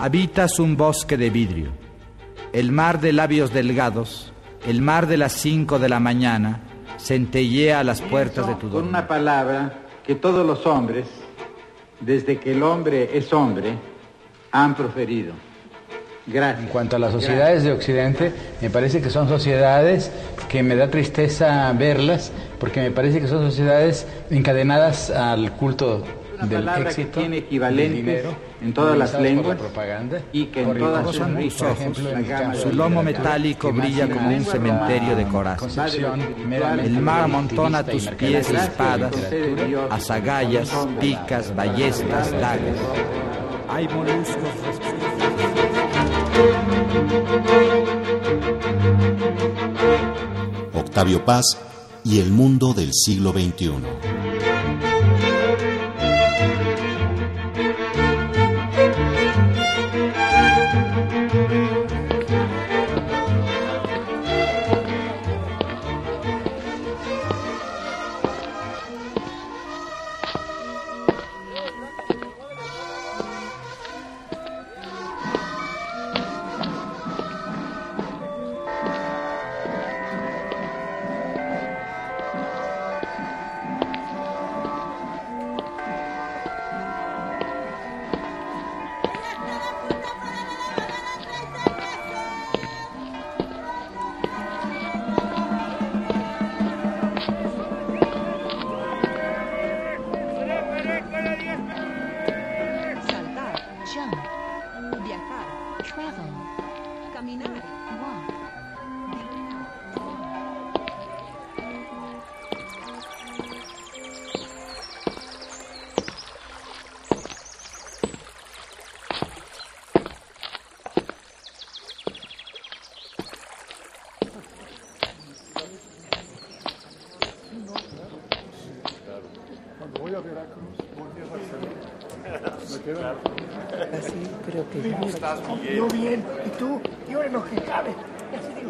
Habitas un bosque de vidrio, el mar de labios delgados, el mar de las cinco de la mañana, centellea a las puertas de tu Con una palabra que todos los hombres, desde que el hombre es hombre, han proferido. Gracias. En cuanto a las sociedades de Occidente, me parece que son sociedades que me da tristeza verlas, porque me parece que son sociedades encadenadas al culto Una del palabra éxito, que tiene equivalentes dinero, en todas las lenguas propaganda, y que en todas sus de Su lomo metálico brilla como un cementerio de meramente El mar amontona y tus pies espadas, azagallas, picas, ballestas, dagas. Hay moluscos. Octavio Paz y el mundo del siglo XXI. Yo bien, ¿y tú? Yo en lo que cabe.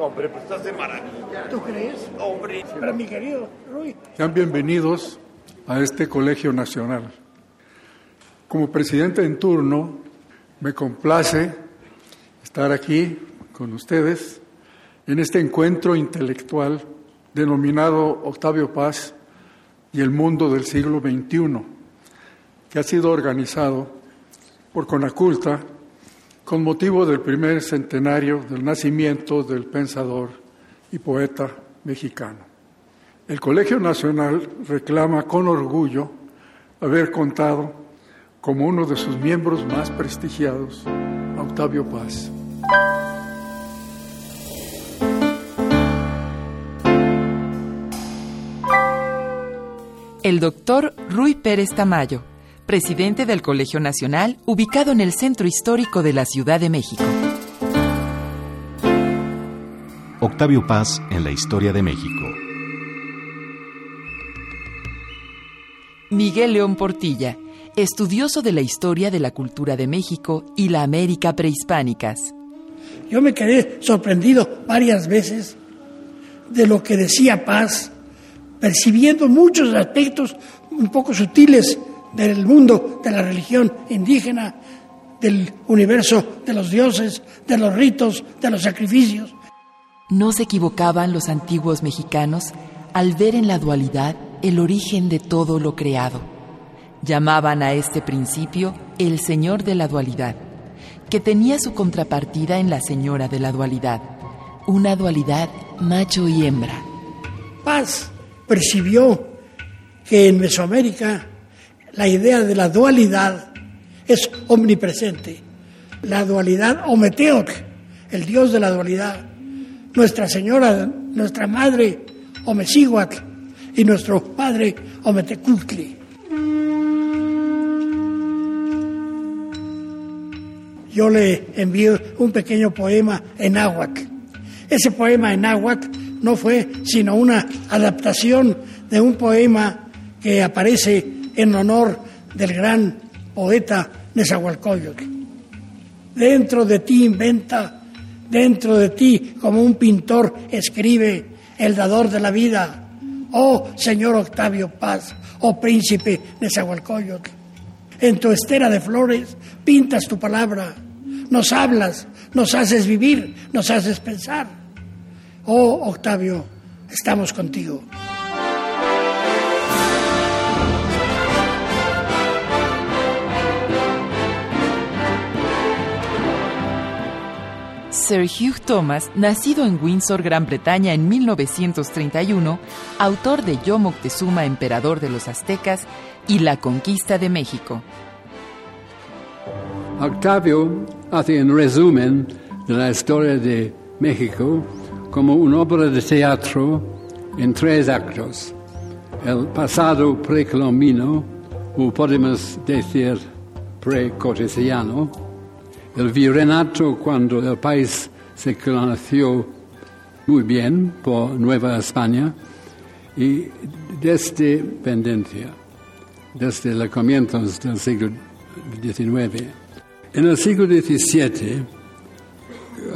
Hombre, pues estás de maravilla. ¿Tú crees? Hombre. Pero mi querido Rui, Sean bienvenidos a este Colegio Nacional. Como presidente en turno, me complace estar aquí con ustedes en este encuentro intelectual denominado Octavio Paz y el mundo del siglo XXI, que ha sido organizado por Conaculta con motivo del primer centenario del nacimiento del pensador y poeta mexicano. El Colegio Nacional reclama con orgullo haber contado como uno de sus miembros más prestigiados a Octavio Paz. El doctor Rui Pérez Tamayo, presidente del Colegio Nacional, ubicado en el centro histórico de la Ciudad de México. Octavio Paz en la historia de México. Miguel León Portilla, estudioso de la historia de la cultura de México y la América prehispánicas. yo me quedé sorprendido varias veces de lo que decía Paz, percibiendo muchos aspectos un poco sutiles del mundo de la religión indígena, del universo de los dioses, de los ritos, de los sacrificios. No se equivocaban los antiguos mexicanos al ver en la dualidad el origen de todo lo creado. Llamaban a este principio el Señor de la dualidad, que tenía su contrapartida en la Señora de la dualidad, una dualidad macho y hembra. Paz percibió que en Mesoamérica la idea de la dualidad es omnipresente. La dualidad Ometeotl, el dios de la dualidad, Nuestra Señora, nuestra Madre Omecíhuatl y nuestro Padre Ometecuhtli. Yo le envío un pequeño poema en náhuatl. Ese poema en náhuatl no fue sino una adaptación de un poema que aparece en honor del gran poeta Nezahualcóyotl. Dentro de ti inventa, dentro de ti como un pintor escribe el dador de la vida. Oh señor Octavio Paz, oh príncipe Nezahualcóyotl. En tu estera de flores pintas tu palabra, nos hablas, nos haces vivir, nos haces pensar. Oh, Octavio, estamos contigo. Sir Hugh Thomas, nacido en Windsor, Gran Bretaña en 1931, autor de Yo Moctezuma, emperador de los aztecas, y La conquista de México. Octavio hace un resumen de la historia de México como una obra de teatro en tres actos. El pasado precolombino, o podemos decir precortesiano, el virreinato cuando el país se conoció muy bien por Nueva España y desde pendencia, desde los comienzos del siglo XIX. En el siglo XVII,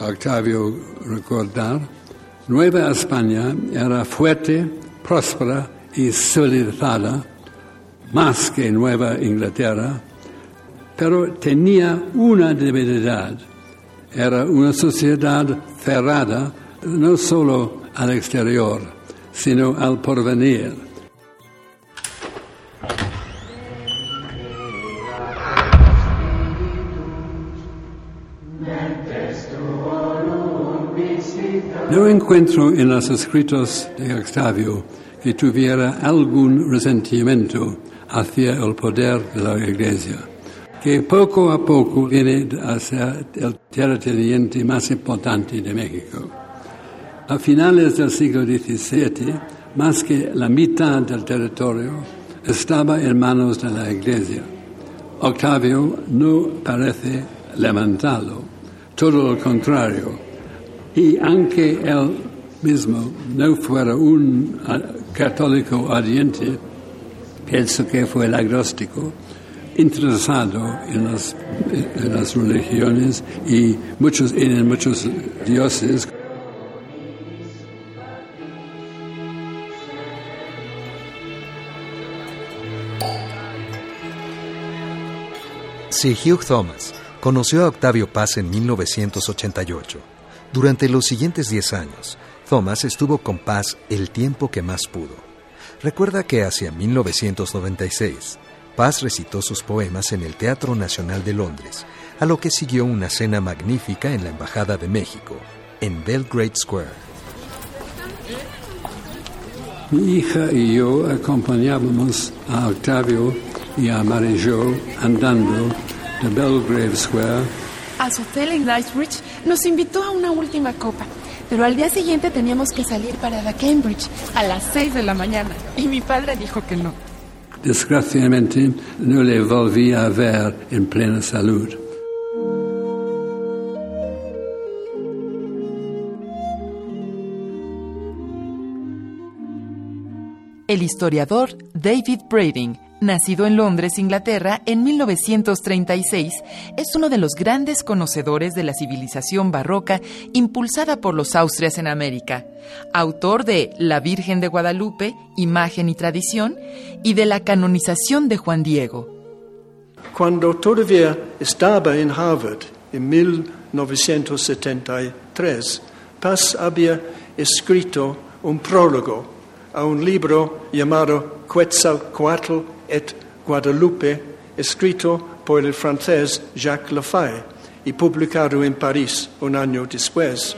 Octavio recordar, Nueva España era fuerte, próspera y civilizada, más que Nueva Inglaterra, pero tenía una debilidad. Era una sociedad cerrada no solo al exterior, sino al porvenir. No encuentro en los escritos de Octavio que tuviera algún resentimiento hacia el poder de la Iglesia, que poco a poco viene a ser el terrateniente más importante de México. A finales del siglo XVII, más que la mitad del territorio estaba en manos de la Iglesia. Octavio no parece lamentarlo, todo lo contrario y aunque él mismo no fuera un católico ardiente, pienso que fue el agnóstico, interesado en las, religiones y muchos, en muchos dioses. Sir Hugh Thomas conoció a Octavio Paz en 1988. Durante los siguientes 10 años, Thomas estuvo con Paz el tiempo que más pudo. Recuerda que hacia 1996, Paz recitó sus poemas en el Teatro Nacional de Londres, a lo que siguió una cena magnífica en la Embajada de México, en Belgrade Square. Mi hija y yo acompañábamos a Octavio y a Marie-Jo andando de Belgrade Square a su hotel en Knightsbridge nos invitó a una última copa, pero al día siguiente teníamos que salir para Cambridge a las 6 de la mañana y mi padre dijo que no. Desgraciadamente no le volví a ver en plena salud. El historiador David Brading nacido en Londres, Inglaterra, en 1936, es uno de los grandes conocedores de la civilización barroca impulsada por los Austrias en América, autor de La Virgen de Guadalupe, Imagen y Tradición, y de la canonización de Juan Diego. Cuando todavía estaba en Harvard, en 1973, Paz había escrito un prólogo a un libro llamado Quetzalcoatl et Guadalupe, escrito por el francés Jacques Lafay y publicado en París un año después.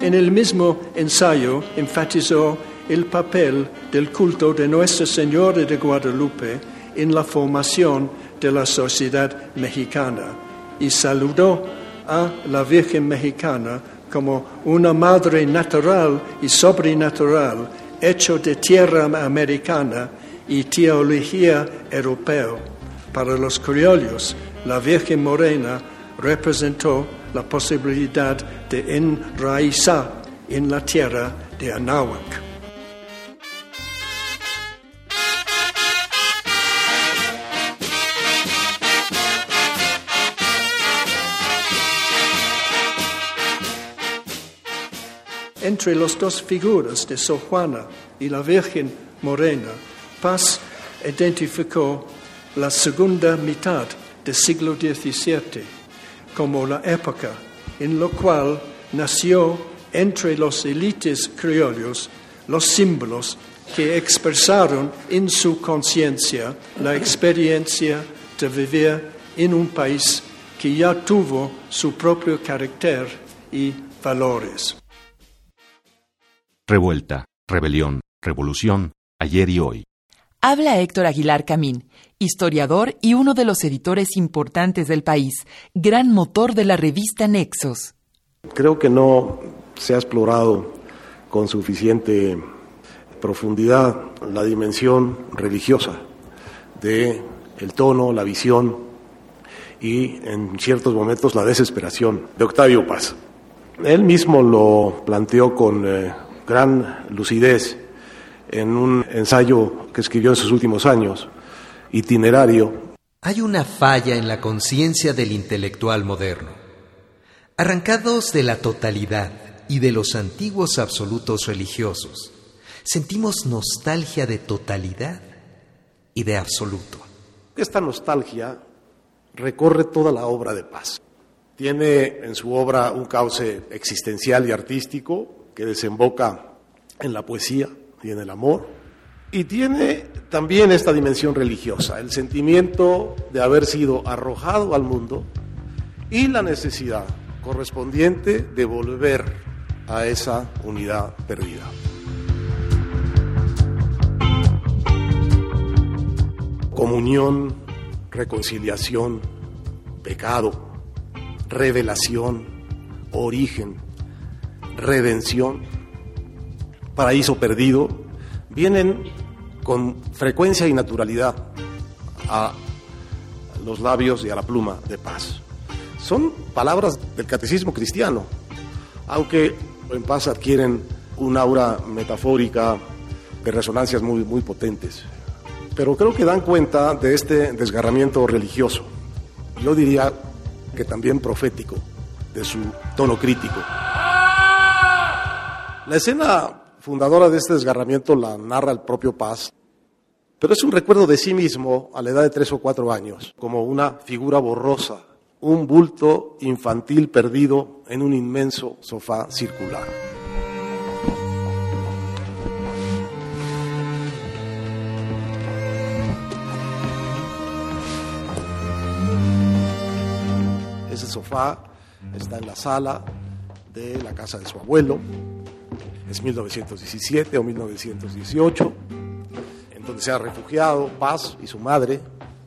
En el mismo ensayo enfatizó el papel del culto de Nuestra Señora de Guadalupe en la formación de la sociedad mexicana y saludó a la Virgen mexicana como una madre natural y sobrenatural, hecho de tierra americana y teología europea. Para los criollos, la Virgen Morena representó la posibilidad de enraizar en la tierra de Anáhuac. Entre las dos figuras de Sor Juana y la Virgen Morena, Paz identificó la segunda mitad del siglo XVII como la época en la cual nació entre los élites criollos los símbolos que expresaron en su conciencia la experiencia de vivir en un país que ya tuvo su propio carácter y valores. Revuelta, rebelión, revolución, ayer y hoy. Habla Héctor Aguilar Camín, historiador y uno de los editores importantes del país, gran motor de la revista Nexos. Creo que no se ha explorado con suficiente profundidad la dimensión religiosa de el tono, la visión y en ciertos momentos la desesperación de Octavio Paz. Él mismo lo planteó con eh, gran lucidez en un ensayo que escribió en sus últimos años, itinerario. Hay una falla en la conciencia del intelectual moderno. Arrancados de la totalidad y de los antiguos absolutos religiosos, sentimos nostalgia de totalidad y de absoluto. Esta nostalgia recorre toda la obra de Paz. Tiene en su obra un cauce existencial y artístico que desemboca en la poesía y en el amor. Y tiene también esta dimensión religiosa, el sentimiento de haber sido arrojado al mundo y la necesidad correspondiente de volver a esa unidad perdida. Comunión, reconciliación, pecado, revelación, origen, redención, paraíso perdido, vienen con frecuencia y naturalidad a los labios y a la pluma de paz. Son palabras del catecismo cristiano, aunque en paz adquieren un aura metafórica de resonancias muy, muy potentes. Pero creo que dan cuenta de este desgarramiento religioso. Yo diría que también profético, de su tono crítico. La escena fundadora de este desgarramiento la narra el propio Paz, pero es un recuerdo de sí mismo a la edad de tres o cuatro años, como una figura borrosa, un bulto infantil perdido en un inmenso sofá circular. Ese sofá está en la sala de la casa de su abuelo. Es 1917 o 1918, en donde se ha refugiado Paz y su madre,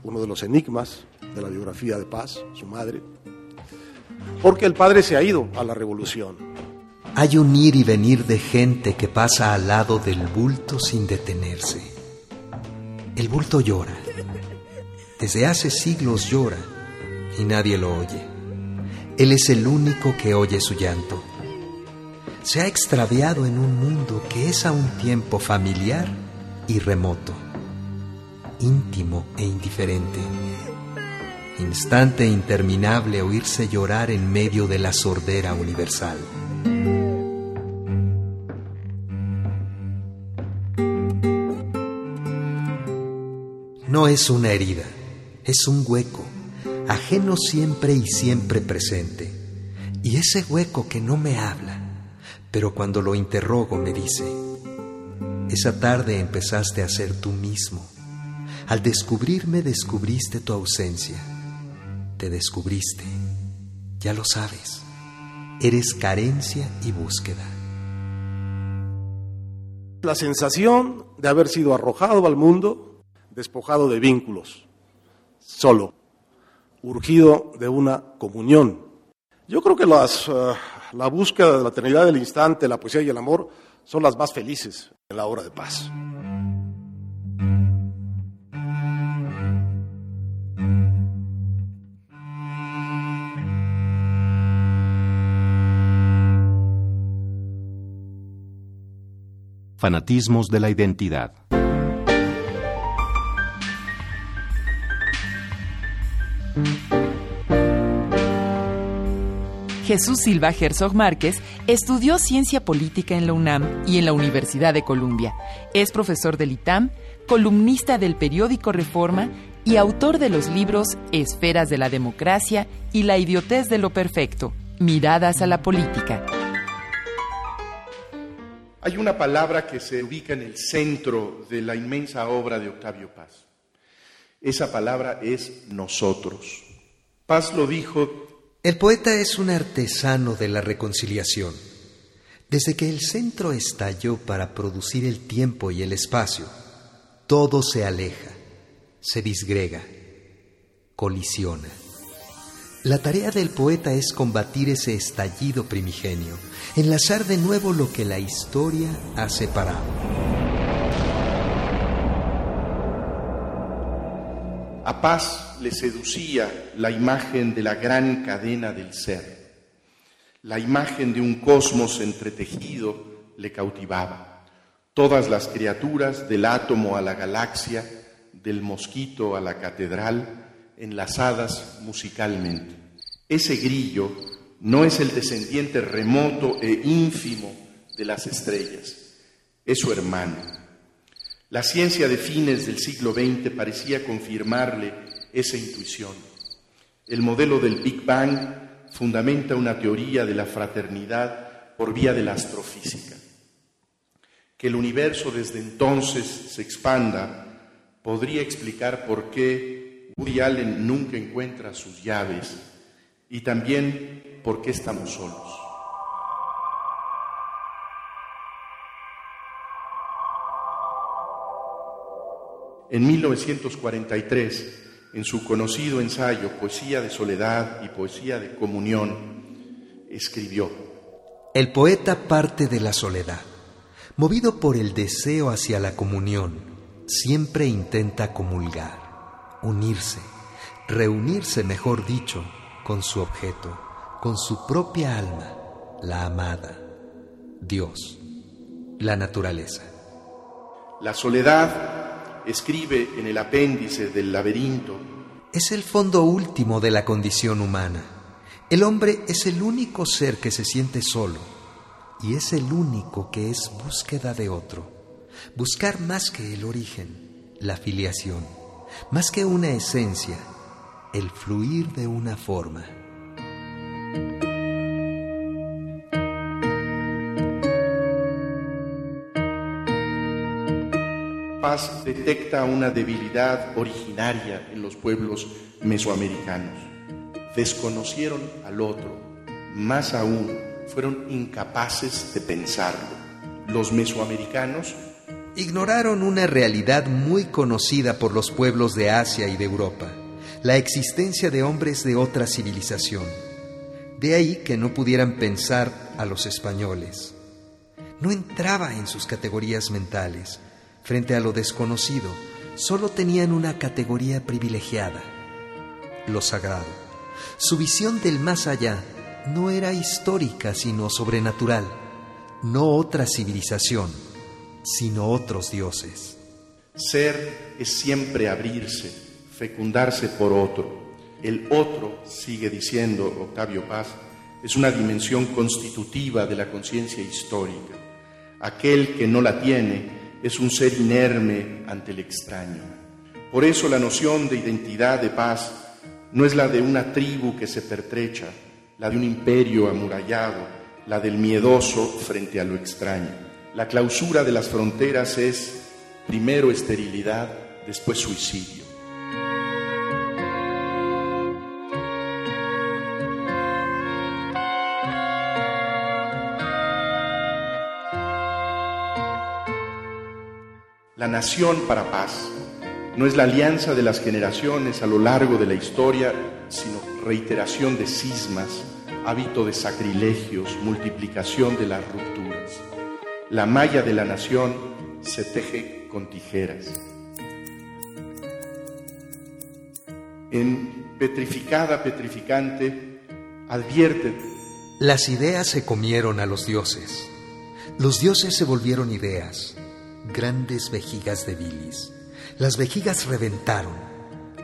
uno de los enigmas de la biografía de Paz, su madre, porque el padre se ha ido a la revolución. Hay un ir y venir de gente que pasa al lado del bulto sin detenerse. El bulto llora. Desde hace siglos llora y nadie lo oye. Él es el único que oye su llanto. Se ha extraviado en un mundo que es a un tiempo familiar y remoto, íntimo e indiferente. Instante interminable oírse llorar en medio de la sordera universal. No es una herida, es un hueco ajeno siempre y siempre presente. Y ese hueco que no me habla, pero cuando lo interrogo me dice, esa tarde empezaste a ser tú mismo. Al descubrirme descubriste tu ausencia. Te descubriste. Ya lo sabes. Eres carencia y búsqueda. La sensación de haber sido arrojado al mundo, despojado de vínculos, solo urgido de una comunión. Yo creo que las, eh, la búsqueda de la eternidad del instante, la poesía y el amor son las más felices en la hora de paz. Fanatismos de la identidad. Jesús Silva Herzog Márquez estudió ciencia política en la UNAM y en la Universidad de Columbia. Es profesor del ITAM, columnista del periódico Reforma y autor de los libros Esferas de la Democracia y La idiotez de lo perfecto, Miradas a la política. Hay una palabra que se ubica en el centro de la inmensa obra de Octavio Paz. Esa palabra es nosotros. Paz lo dijo. El poeta es un artesano de la reconciliación. Desde que el centro estalló para producir el tiempo y el espacio, todo se aleja se disgrega, colisiona. La tarea del poeta es combatir ese estallido primigenio, enlazar de nuevo lo que la historia ha separado. A Paz le seducía la imagen de la gran cadena del ser. La imagen de un cosmos entretejido le cautivaba. Todas las criaturas, del átomo a la galaxia, del mosquito a la catedral, enlazadas musicalmente. Ese grillo no es el descendiente remoto e ínfimo de las estrellas, es su hermano. La ciencia de fines del siglo XX parecía confirmarle esa intuición. El modelo del Big Bang fundamenta una teoría de la fraternidad por vía de la astrofísica. Que el universo desde entonces se expanda podría explicar por qué Woody Allen nunca encuentra sus llaves y también por qué estamos solos. En 1943, en su conocido ensayo Poesía de Soledad y Poesía de Comunión, escribió, El poeta parte de la soledad, movido por el deseo hacia la comunión siempre intenta comulgar, unirse, reunirse, mejor dicho, con su objeto, con su propia alma, la amada, Dios, la naturaleza. La soledad, escribe en el apéndice del laberinto, es el fondo último de la condición humana. El hombre es el único ser que se siente solo y es el único que es búsqueda de otro buscar más que el origen, la filiación, más que una esencia, el fluir de una forma. Detecta una debilidad originaria en los pueblos mesoamericanos. Desconocieron al otro, más aún, fueron incapaces de pensarlo. Los mesoamericanos ignoraron una realidad muy conocida por los pueblos de Asia y de Europa, la existencia de hombres de otra civilización. De ahí que no pudieran pensar a los españoles. No entraba en sus categorías mentales. Frente a lo desconocido, solo tenían una categoría privilegiada, lo sagrado. Su visión del más allá no era histórica, sino sobrenatural, no otra civilización sino otros dioses. Ser es siempre abrirse, fecundarse por otro. El otro, sigue diciendo Octavio Paz, es una dimensión constitutiva de la conciencia histórica. Aquel que no la tiene es un ser inerme ante el extraño. Por eso la noción de identidad de paz no es la de una tribu que se pertrecha, la de un imperio amurallado, la del miedoso frente a lo extraño. La clausura de las fronteras es primero esterilidad, después suicidio. La nación para paz no es la alianza de las generaciones a lo largo de la historia, sino reiteración de cismas, hábito de sacrilegios, multiplicación de las rupturas. La malla de la nación se teje con tijeras. En Petrificada Petrificante advierte. Las ideas se comieron a los dioses. Los dioses se volvieron ideas, grandes vejigas de bilis. Las vejigas reventaron,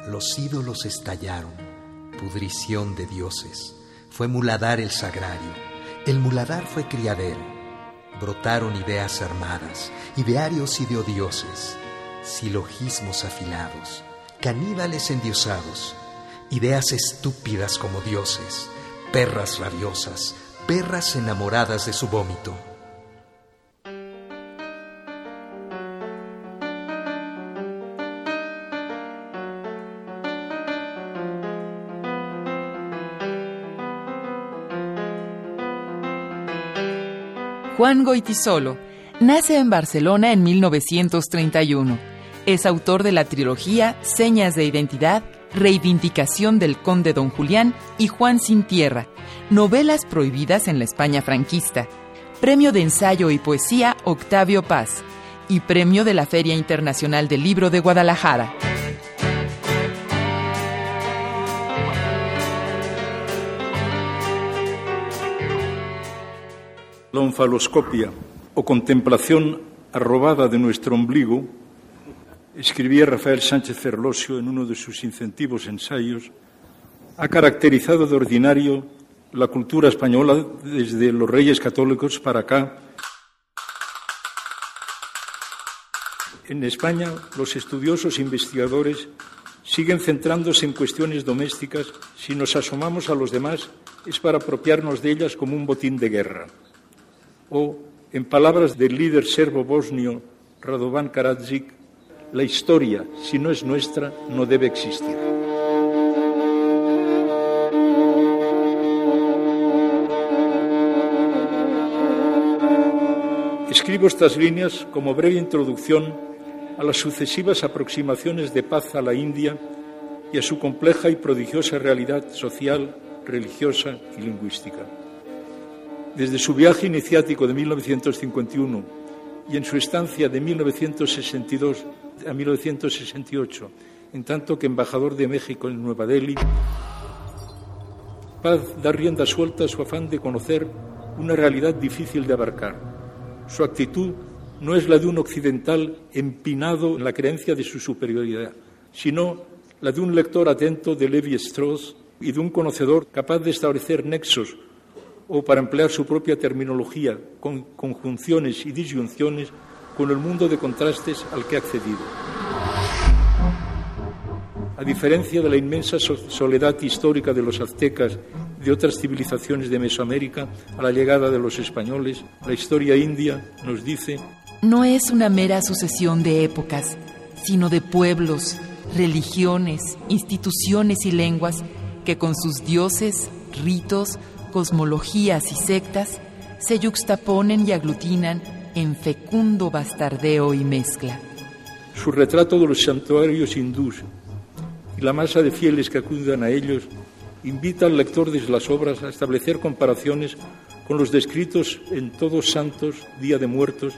los ídolos estallaron, pudrición de dioses, Fue muladar el sagrario. El muladar fue criadero. Brotaron ideas armadas, idearios y de odioses, silogismos afilados, caníbales endiosados, ideas estúpidas como dioses, perras rabiosas, perras enamoradas de su vómito. Juan Goitisolo nace en Barcelona en 1931. Es autor de la trilogía Señas de Identidad, Reivindicación del Conde Don Julián y Juan sin Tierra, novelas prohibidas en la España franquista, Premio de Ensayo y Poesía Octavio Paz y Premio de la Feria Internacional del Libro de Guadalajara. Onfaloscopia o contemplación arrobada de nuestro ombligo, escribía Rafael Sánchez Ferlosio en uno de sus incentivos ensayos, ha caracterizado de ordinario la cultura española desde los reyes católicos para acá. En España, los estudiosos investigadores siguen centrándose en cuestiones domésticas. Si nos asomamos a los demás, es para apropiarnos de ellas como un botín de guerra. O, en palabras del líder serbo bosnio Radovan Karadzic, la historia, si no es nuestra, no debe existir. Escribo estas líneas como breve introducción a las sucesivas aproximaciones de paz a la India y a su compleja y prodigiosa realidad social, religiosa y lingüística. Desde su viaje iniciático de 1951 y en su estancia de 1962 a 1968, en tanto que embajador de México en Nueva Delhi, Paz da rienda suelta a su afán de conocer una realidad difícil de abarcar. Su actitud no es la de un occidental empinado en la creencia de su superioridad, sino la de un lector atento de Levi Strauss y de un conocedor capaz de establecer nexos o, para emplear su propia terminología, con conjunciones y disyunciones con el mundo de contrastes al que ha accedido. A diferencia de la inmensa soledad histórica de los aztecas de otras civilizaciones de Mesoamérica, a la llegada de los españoles, la historia india nos dice no es una mera sucesión de épocas, sino de pueblos, religiones, instituciones y lenguas que con sus dioses, ritos, cosmologías y sectas se yuxtaponen y aglutinan en fecundo bastardeo y mezcla. Su retrato de los santuarios hindús y la masa de fieles que acuden a ellos invita al lector desde las obras a establecer comparaciones con los descritos en Todos Santos, Día de Muertos,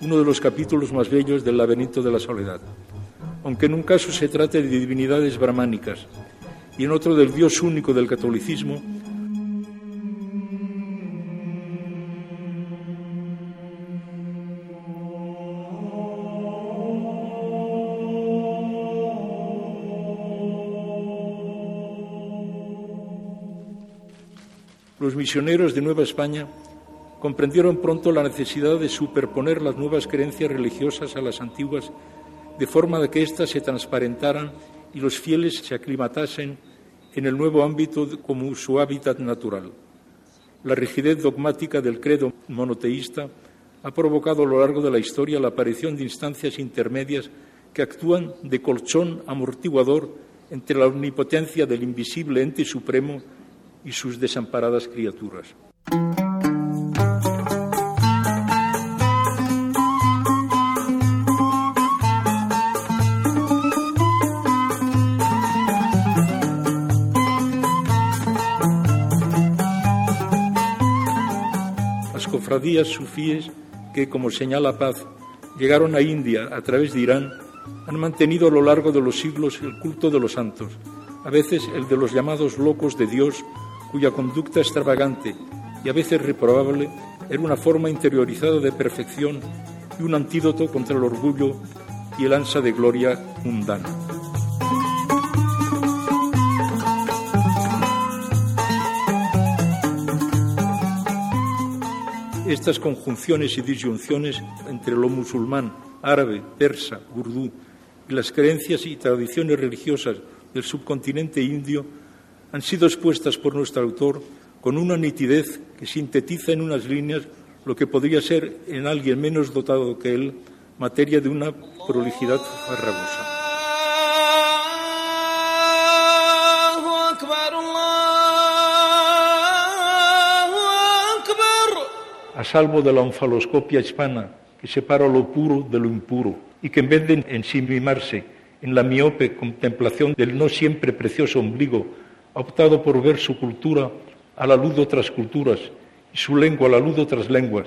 uno de los capítulos más bellos del laberinto de la soledad. Aunque en un caso se trate de divinidades brahmánicas y en otro del Dios único del catolicismo, los misioneros de Nueva España comprendieron pronto la necesidad de superponer las nuevas creencias religiosas a las antiguas, de forma de que éstas se transparentaran y los fieles se aclimatasen en el nuevo ámbito como su hábitat natural. La rigidez dogmática del credo monoteísta ha provocado a lo largo de la historia la aparición de instancias intermedias que actúan de colchón amortiguador entre la omnipotencia del invisible ente supremo y sus desamparadas criaturas. cofradías sufíes que, como señala Paz, llegaron a India a través de Irán, han mantenido a lo largo de los siglos el culto de los santos, a veces el de los llamados locos de Dios, cuya conducta extravagante y a veces reprobable era una forma interiorizada de perfección y un antídoto contra el orgullo y el ansia de gloria mundana. estas conjunciones y disyunciones entre lo musulmán, árabe, persa, urdú y las creencias y tradiciones religiosas del subcontinente indio han sido expuestas por nuestro autor con una nitidez que sintetiza en unas líneas lo que podría ser en alguien menos dotado que él materia de una prolijidad farragosa. a salvo de la onfaloscopia hispana que separa lo puro de lo impuro y que en vez de ensimismarse en la miope contemplación del no siempre precioso ombligo, ha optado por ver su cultura a la luz de otras culturas y su lengua a la luz de otras lenguas.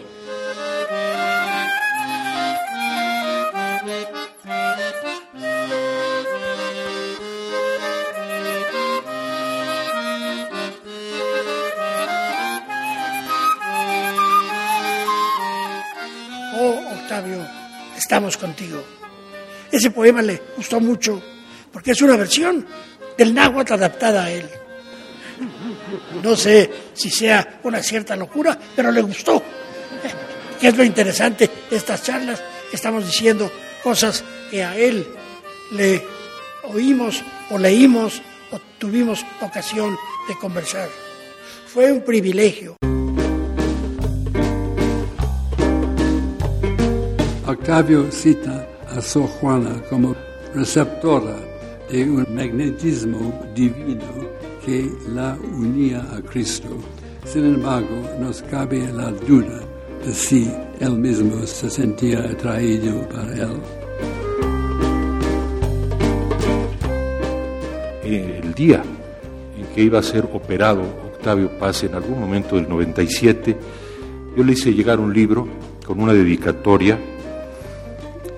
Oh, Octavio, estamos contigo. Ese poema le gustó mucho porque es una versión del náhuatl adaptada a él. No sé si sea una cierta locura, pero le gustó. ¿Qué es lo interesante de estas charlas? Estamos diciendo cosas que a él le oímos o leímos o tuvimos ocasión de conversar. Fue un privilegio. Octavio cita a Sor Juana como receptora de un magnetismo divino que la unía a Cristo. Sin embargo, nos cabe la duda de si él mismo se sentía atraído para él. El día en que iba a ser operado Octavio Paz, en algún momento del 97, yo le hice llegar un libro con una dedicatoria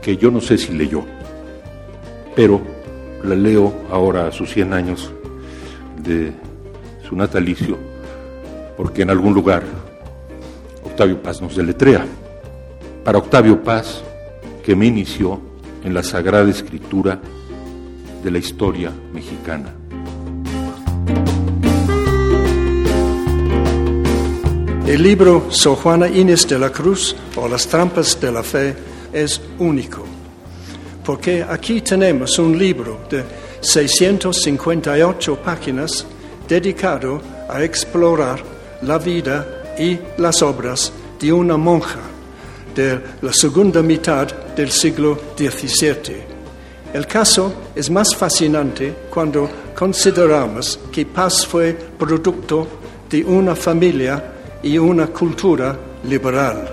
que yo no sé si leyó, pero la leo ahora a sus 100 años de su natalicio, porque en algún lugar Octavio Paz nos deletrea. Para Octavio Paz, que me inició en la sagrada escritura de la historia mexicana. El libro Sor Juana Inés de la Cruz o Las trampas de la fe es único, porque aquí tenemos un libro de 658 páginas dedicado a explorar la vida y las obras de una monja de la segunda mitad del siglo XVII. El caso es más fascinante cuando consideramos que Paz fue producto de una familia y una cultura liberal.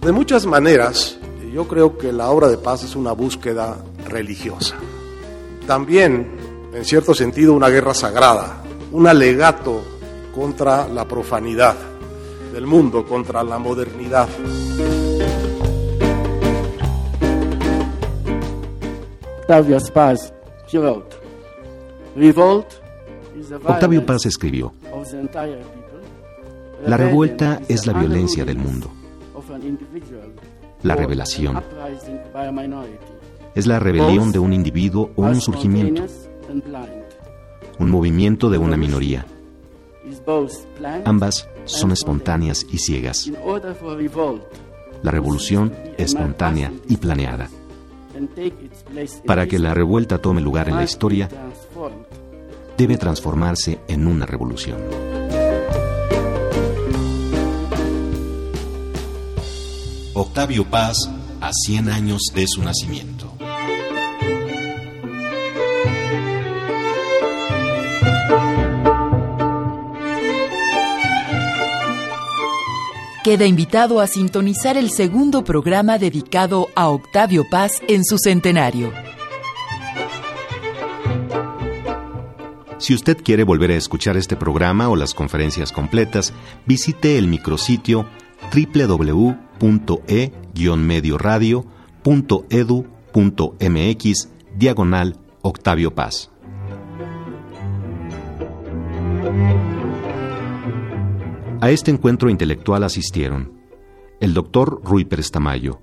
De muchas maneras, yo creo que la obra de paz es una búsqueda religiosa. También, en cierto sentido, una guerra sagrada, un alegato contra la profanidad del mundo, contra la modernidad. Octavio Paz wrote, Revolt is the Octavio Paz escribió, La revuelta es la violencia del mundo. La revelación es la rebelión de un individuo o un surgimiento, un movimiento de una minoría. Ambas son espontáneas y ciegas. La revolución espontánea y planeada. Para que la revuelta tome lugar en la historia, debe transformarse en una revolución. Octavio Paz a 100 años de su nacimiento. Queda invitado a sintonizar el segundo programa dedicado a Octavio Paz en su centenario. Si usted quiere volver a escuchar este programa o las conferencias completas, visite el micrositio www.e-medioradio.edu.mx diagonal Octavio Paz. A este encuentro intelectual asistieron el doctor Rui Pérez Tamayo,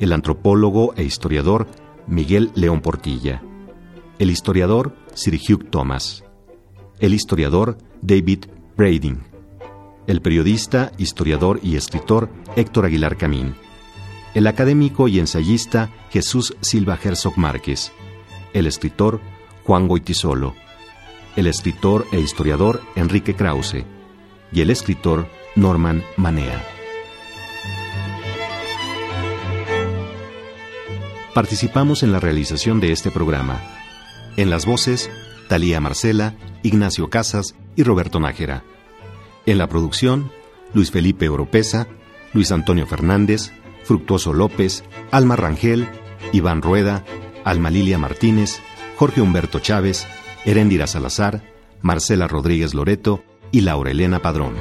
el antropólogo e historiador Miguel León Portilla, el historiador Sir Hugh Thomas, el historiador David Brading, el periodista, historiador y escritor Héctor Aguilar Camín, el académico y ensayista Jesús Silva Herzog Márquez, el escritor Juan Goitisolo, el escritor e historiador Enrique Krause y el escritor Norman Manea. Participamos en la realización de este programa. En las voces, Talía Marcela, Ignacio Casas y Roberto Nájera. En la producción, Luis Felipe Oropesa, Luis Antonio Fernández, Fructuoso López, Alma Rangel, Iván Rueda, Alma Lilia Martínez, Jorge Humberto Chávez, Heréndira Salazar, Marcela Rodríguez Loreto y Laura Elena Padrón.